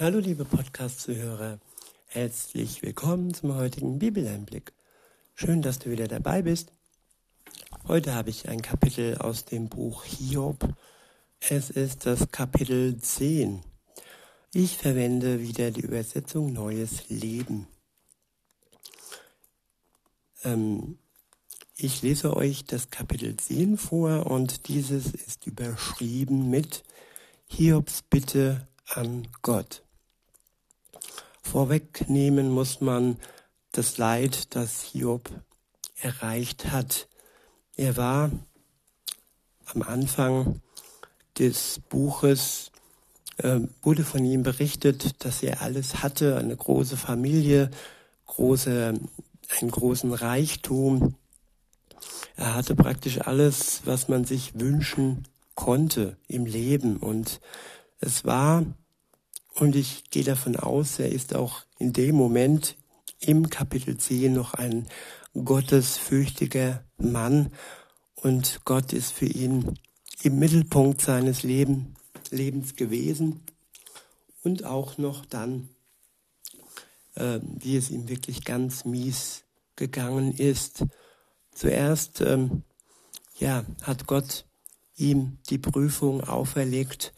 Hallo liebe Podcast-Zuhörer, herzlich willkommen zum heutigen Bibeleinblick. Schön, dass du wieder dabei bist. Heute habe ich ein Kapitel aus dem Buch Hiob. Es ist das Kapitel 10. Ich verwende wieder die Übersetzung Neues Leben. Ähm, ich lese euch das Kapitel 10 vor und dieses ist überschrieben mit Hiobs Bitte an Gott. Vorwegnehmen muss man das Leid, das Hiob erreicht hat. Er war am Anfang des Buches, äh, wurde von ihm berichtet, dass er alles hatte, eine große Familie, große, einen großen Reichtum. Er hatte praktisch alles, was man sich wünschen konnte im Leben. Und es war und ich gehe davon aus, er ist auch in dem Moment im Kapitel 10 noch ein gottesfürchtiger Mann und Gott ist für ihn im Mittelpunkt seines Leben, Lebens gewesen und auch noch dann, äh, wie es ihm wirklich ganz mies gegangen ist. Zuerst, ähm, ja, hat Gott ihm die Prüfung auferlegt,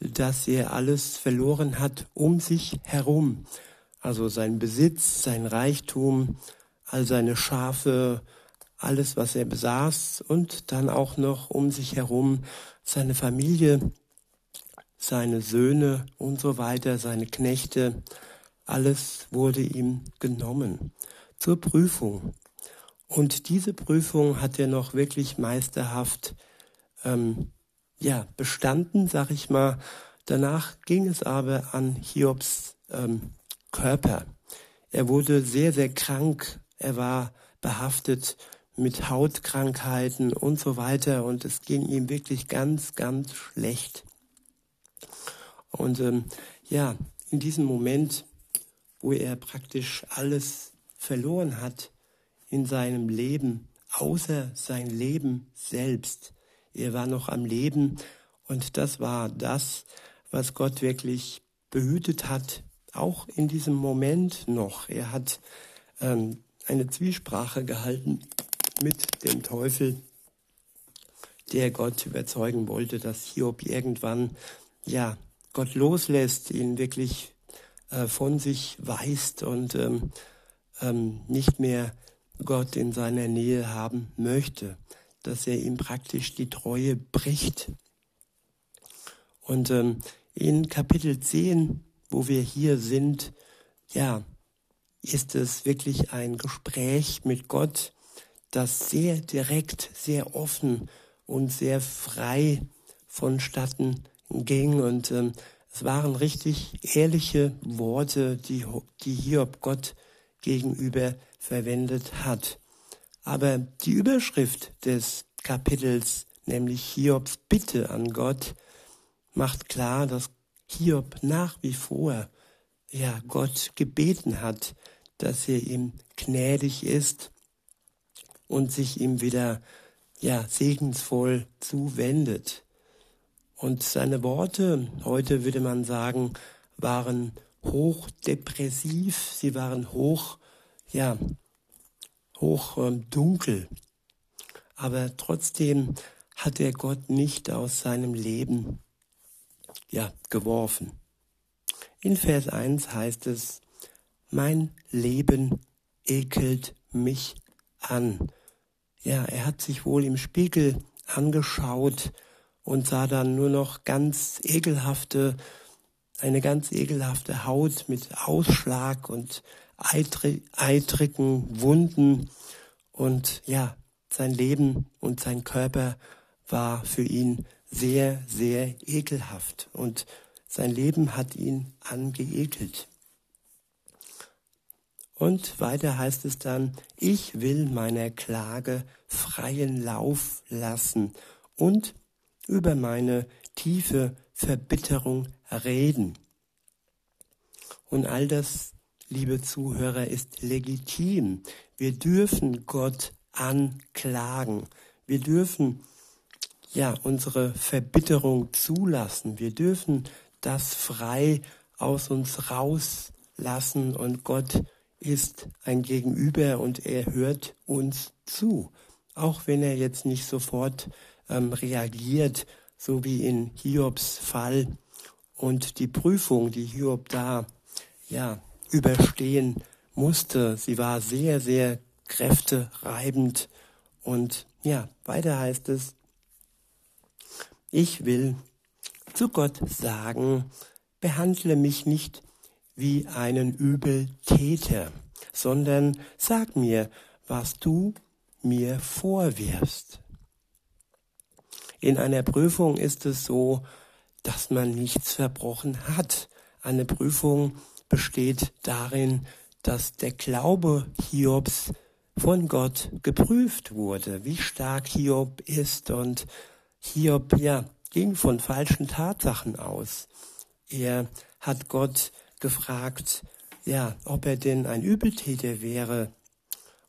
dass er alles verloren hat um sich herum. Also sein Besitz, sein Reichtum, all seine Schafe, alles, was er besaß und dann auch noch um sich herum seine Familie, seine Söhne und so weiter, seine Knechte, alles wurde ihm genommen zur Prüfung. Und diese Prüfung hat er noch wirklich meisterhaft ähm, ja, bestanden, sag ich mal. Danach ging es aber an Hiobs ähm, Körper. Er wurde sehr, sehr krank. Er war behaftet mit Hautkrankheiten und so weiter und es ging ihm wirklich ganz, ganz schlecht. Und ähm, ja, in diesem Moment, wo er praktisch alles verloren hat in seinem Leben, außer sein Leben selbst, er war noch am Leben und das war das, was Gott wirklich behütet hat, auch in diesem Moment noch. Er hat ähm, eine Zwiesprache gehalten mit dem Teufel, der Gott überzeugen wollte, dass Hiob irgendwann, ja, Gott loslässt, ihn wirklich äh, von sich weist und ähm, ähm, nicht mehr Gott in seiner Nähe haben möchte dass er ihm praktisch die Treue bricht. Und ähm, in Kapitel 10, wo wir hier sind, ja, ist es wirklich ein Gespräch mit Gott, das sehr direkt, sehr offen und sehr frei vonstatten ging. Und ähm, es waren richtig ehrliche Worte, die, die Hiob Gott gegenüber verwendet hat. Aber die Überschrift des Kapitels, nämlich Hiobs Bitte an Gott, macht klar, dass Hiob nach wie vor ja Gott gebeten hat, dass er ihm gnädig ist und sich ihm wieder ja segensvoll zuwendet. Und seine Worte, heute würde man sagen, waren hochdepressiv, sie waren hoch ja hoch ähm, dunkel. Aber trotzdem hat er Gott nicht aus seinem Leben ja, geworfen. In Vers 1 heißt es, mein Leben ekelt mich an. Ja, er hat sich wohl im Spiegel angeschaut und sah dann nur noch ganz ekelhafte, eine ganz ekelhafte Haut mit Ausschlag und eitrigen Wunden und ja, sein Leben und sein Körper war für ihn sehr, sehr ekelhaft und sein Leben hat ihn angeekelt. Und weiter heißt es dann, ich will meiner Klage freien Lauf lassen und über meine tiefe Verbitterung reden. Und all das liebe Zuhörer, ist legitim. Wir dürfen Gott anklagen. Wir dürfen ja unsere Verbitterung zulassen. Wir dürfen das frei aus uns rauslassen und Gott ist ein Gegenüber und er hört uns zu. Auch wenn er jetzt nicht sofort ähm, reagiert, so wie in Hiobs Fall und die Prüfung, die Hiob da ja überstehen musste, sie war sehr, sehr kräftereibend und ja, weiter heißt es, ich will zu Gott sagen, behandle mich nicht wie einen Übeltäter, sondern sag mir, was du mir vorwirfst. In einer Prüfung ist es so, dass man nichts verbrochen hat. Eine Prüfung besteht darin, dass der Glaube Hiobs von Gott geprüft wurde, wie stark Hiob ist und Hiob ja ging von falschen Tatsachen aus. Er hat Gott gefragt, ja, ob er denn ein Übeltäter wäre.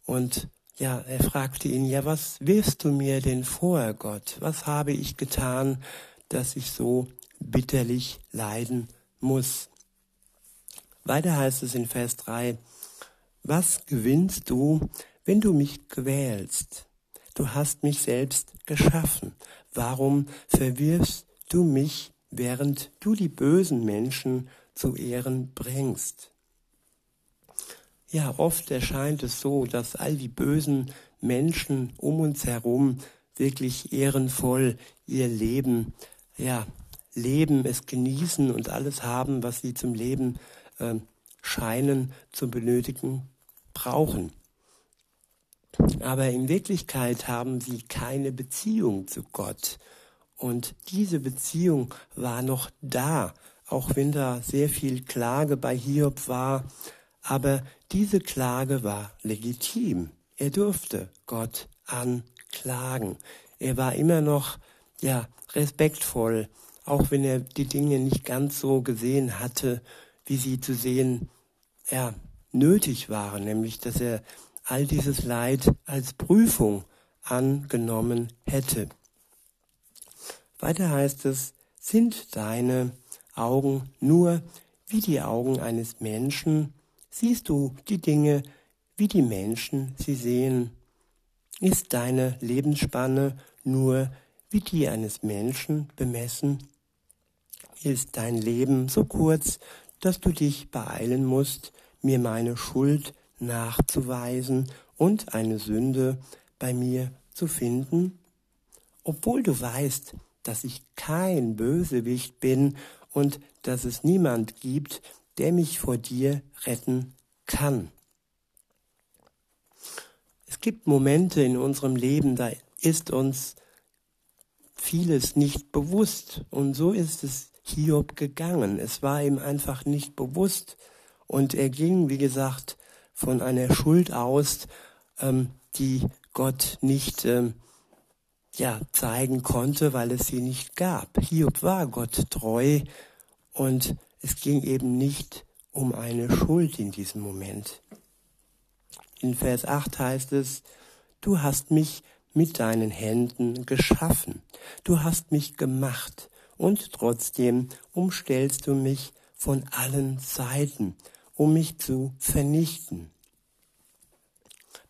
Und ja, er fragte ihn, ja, was wirfst du mir denn vor, Gott? Was habe ich getan, dass ich so bitterlich leiden muss? Weiter heißt es in Vers 3, was gewinnst du, wenn du mich quälst? Du hast mich selbst geschaffen. Warum verwirfst du mich, während du die bösen Menschen zu Ehren bringst? Ja, oft erscheint es so, dass all die bösen Menschen um uns herum wirklich ehrenvoll ihr Leben, ja, leben, es genießen und alles haben, was sie zum Leben äh, scheinen zu benötigen brauchen. Aber in Wirklichkeit haben sie keine Beziehung zu Gott. Und diese Beziehung war noch da, auch wenn da sehr viel Klage bei Hiob war. Aber diese Klage war legitim. Er durfte Gott anklagen. Er war immer noch, ja, respektvoll, auch wenn er die Dinge nicht ganz so gesehen hatte, wie sie zu sehen, ja, nötig waren, nämlich dass er all dieses Leid als Prüfung angenommen hätte. Weiter heißt es, sind deine Augen nur wie die Augen eines Menschen, siehst du die Dinge, wie die Menschen sie sehen. Ist deine Lebensspanne nur wie die eines Menschen bemessen? Ist dein Leben so kurz, dass du dich beeilen musst, mir meine Schuld nachzuweisen und eine Sünde bei mir zu finden? Obwohl du weißt, dass ich kein Bösewicht bin und dass es niemand gibt, der mich vor dir retten kann. Es gibt Momente in unserem Leben, da ist uns vieles nicht bewusst. Und so ist es Hiob gegangen. Es war ihm einfach nicht bewusst. Und er ging, wie gesagt, von einer Schuld aus, ähm, die Gott nicht ähm, ja, zeigen konnte, weil es sie nicht gab. Hiob war Gott treu und es ging eben nicht um eine Schuld in diesem Moment. In Vers 8 heißt es, du hast mich mit deinen Händen geschaffen, du hast mich gemacht und trotzdem umstellst du mich von allen Seiten um mich zu vernichten.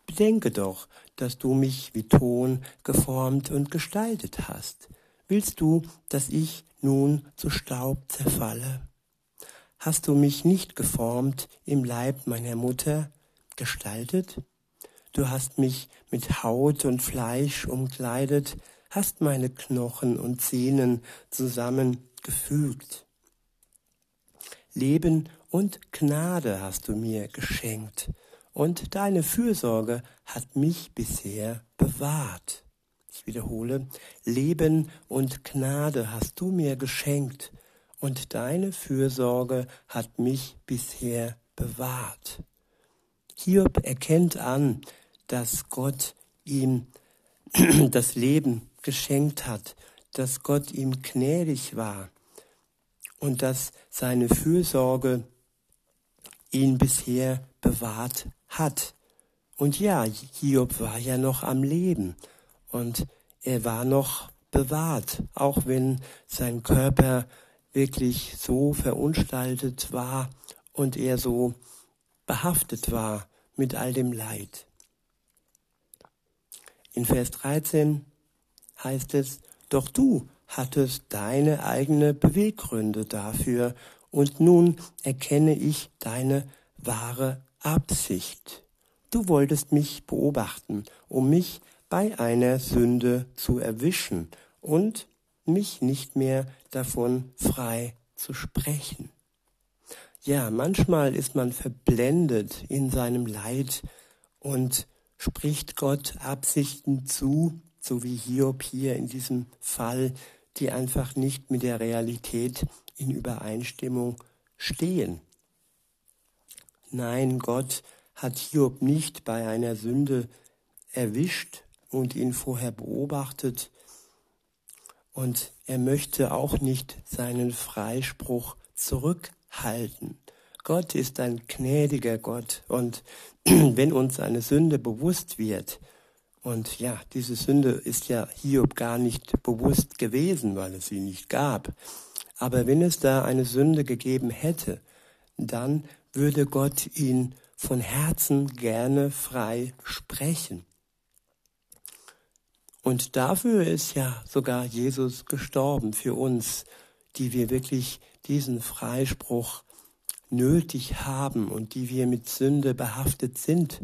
Bedenke doch, dass du mich wie Ton geformt und gestaltet hast. Willst du, dass ich nun zu Staub zerfalle? Hast du mich nicht geformt im Leib meiner Mutter gestaltet? Du hast mich mit Haut und Fleisch umkleidet, hast meine Knochen und Zähnen zusammengefügt. Leben und Gnade hast du mir geschenkt, und deine Fürsorge hat mich bisher bewahrt. Ich wiederhole, Leben und Gnade hast du mir geschenkt, und deine Fürsorge hat mich bisher bewahrt. Hiob erkennt an, dass Gott ihm das Leben geschenkt hat, dass Gott ihm gnädig war und dass seine Fürsorge ihn bisher bewahrt hat. Und ja, Hiob war ja noch am Leben und er war noch bewahrt, auch wenn sein Körper wirklich so verunstaltet war und er so behaftet war mit all dem Leid. In Vers 13 heißt es, doch du hattest deine eigene Beweggründe dafür und nun erkenne ich deine wahre Absicht. Du wolltest mich beobachten, um mich bei einer Sünde zu erwischen und mich nicht mehr davon frei zu sprechen. Ja, manchmal ist man verblendet in seinem Leid und spricht Gott Absichten zu, so wie Hiob hier in diesem Fall, die einfach nicht mit der Realität in Übereinstimmung stehen. Nein, Gott hat Hiob nicht bei einer Sünde erwischt und ihn vorher beobachtet, und er möchte auch nicht seinen Freispruch zurückhalten. Gott ist ein gnädiger Gott und wenn uns eine Sünde bewusst wird, und ja, diese Sünde ist ja Hiob gar nicht bewusst gewesen, weil es sie nicht gab. Aber wenn es da eine Sünde gegeben hätte, dann würde Gott ihn von Herzen gerne frei sprechen. Und dafür ist ja sogar Jesus gestorben für uns, die wir wirklich diesen Freispruch nötig haben und die wir mit Sünde behaftet sind.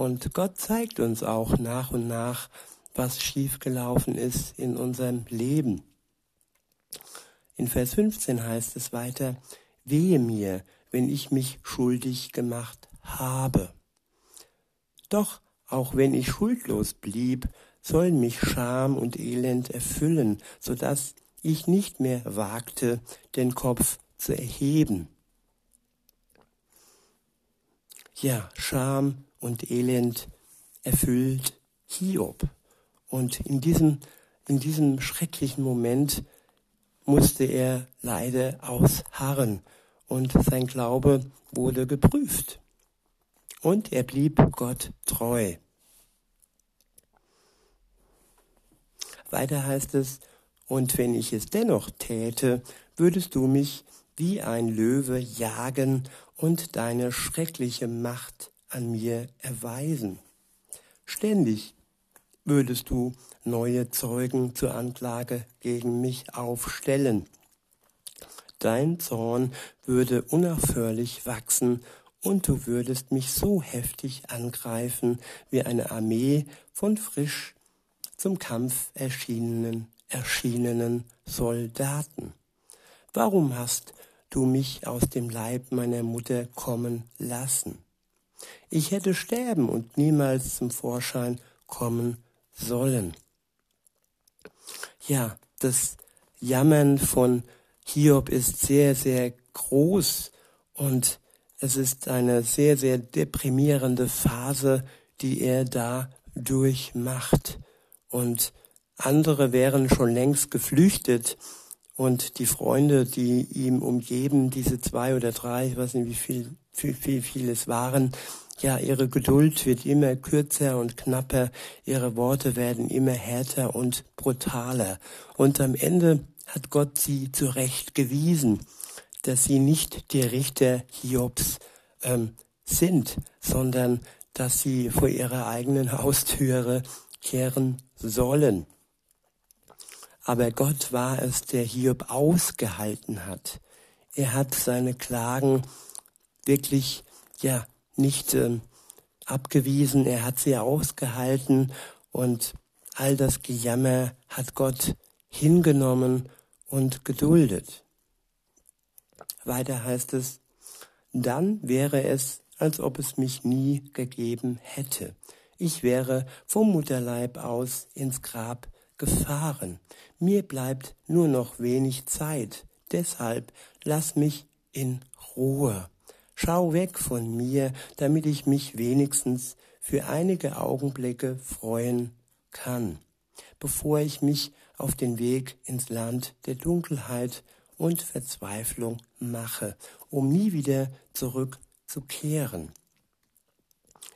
Und Gott zeigt uns auch nach und nach, was schiefgelaufen ist in unserem Leben. In Vers 15 heißt es weiter, wehe mir, wenn ich mich schuldig gemacht habe. Doch auch wenn ich schuldlos blieb, sollen mich Scham und Elend erfüllen, so dass ich nicht mehr wagte, den Kopf zu erheben. Ja, Scham und Elend erfüllt Hiob. Und in diesem, in diesem schrecklichen Moment musste er leider ausharren und sein Glaube wurde geprüft. Und er blieb Gott treu. Weiter heißt es, und wenn ich es dennoch täte, würdest du mich wie ein Löwe jagen und deine schreckliche Macht an mir erweisen. Ständig würdest du neue Zeugen zur Anklage gegen mich aufstellen. Dein Zorn würde unaufhörlich wachsen und du würdest mich so heftig angreifen wie eine Armee von frisch zum Kampf erschienenen, erschienenen Soldaten. Warum hast du mich aus dem Leib meiner Mutter kommen lassen? Ich hätte sterben und niemals zum Vorschein kommen sollen. Ja, das Jammern von Hiob ist sehr, sehr groß und es ist eine sehr, sehr deprimierende Phase, die er da durchmacht und andere wären schon längst geflüchtet und die Freunde, die ihm umgeben, diese zwei oder drei, ich weiß nicht, wie viel, wie viel, viel es waren, ja, ihre Geduld wird immer kürzer und knapper, ihre Worte werden immer härter und brutaler. Und am Ende hat Gott sie zurechtgewiesen, dass sie nicht die Richter Hiobs ähm, sind, sondern dass sie vor ihrer eigenen Haustüre kehren sollen. Aber Gott war es, der Hiob ausgehalten hat. Er hat seine Klagen wirklich, ja, nicht äh, abgewiesen, er hat sie ausgehalten und all das Gejammer hat Gott hingenommen und geduldet. Weiter heißt es, dann wäre es, als ob es mich nie gegeben hätte ich wäre vom Mutterleib aus ins Grab gefahren. Mir bleibt nur noch wenig Zeit, deshalb lass mich in Ruhe. Schau weg von mir, damit ich mich wenigstens für einige Augenblicke freuen kann, bevor ich mich auf den Weg ins Land der Dunkelheit und Verzweiflung mache, um nie wieder zurückzukehren.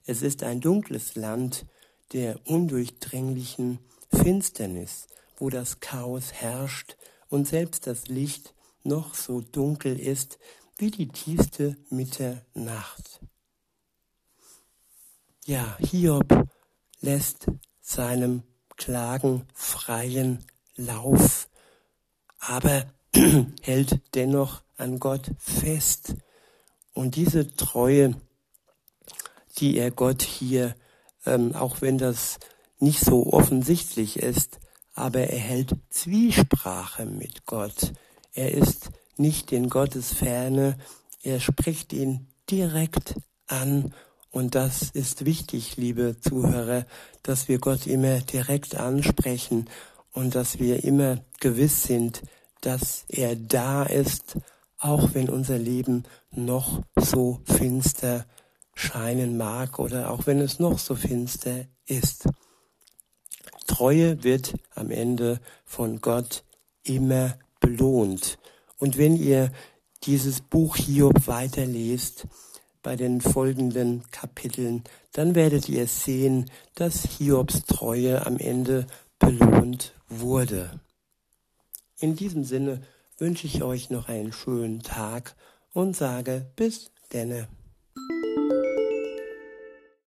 Es ist ein dunkles Land der undurchdringlichen Finsternis, wo das Chaos herrscht und selbst das Licht noch so dunkel ist wie die tiefste Mitternacht. Ja, Hiob lässt seinem Klagen freien Lauf, aber hält dennoch an Gott fest. Und diese Treue, die er Gott hier, ähm, auch wenn das nicht so offensichtlich ist, aber er hält Zwiesprache mit Gott. Er ist nicht in Gottes Ferne, er spricht ihn direkt an und das ist wichtig, liebe Zuhörer, dass wir Gott immer direkt ansprechen und dass wir immer gewiss sind, dass er da ist, auch wenn unser Leben noch so finster scheinen mag oder auch wenn es noch so finster ist. Treue wird am Ende von Gott immer belohnt. Und wenn ihr dieses Buch Hiob weiterlest, bei den folgenden Kapiteln, dann werdet ihr sehen, dass Hiobs Treue am Ende belohnt wurde. In diesem Sinne wünsche ich euch noch einen schönen Tag und sage bis denne.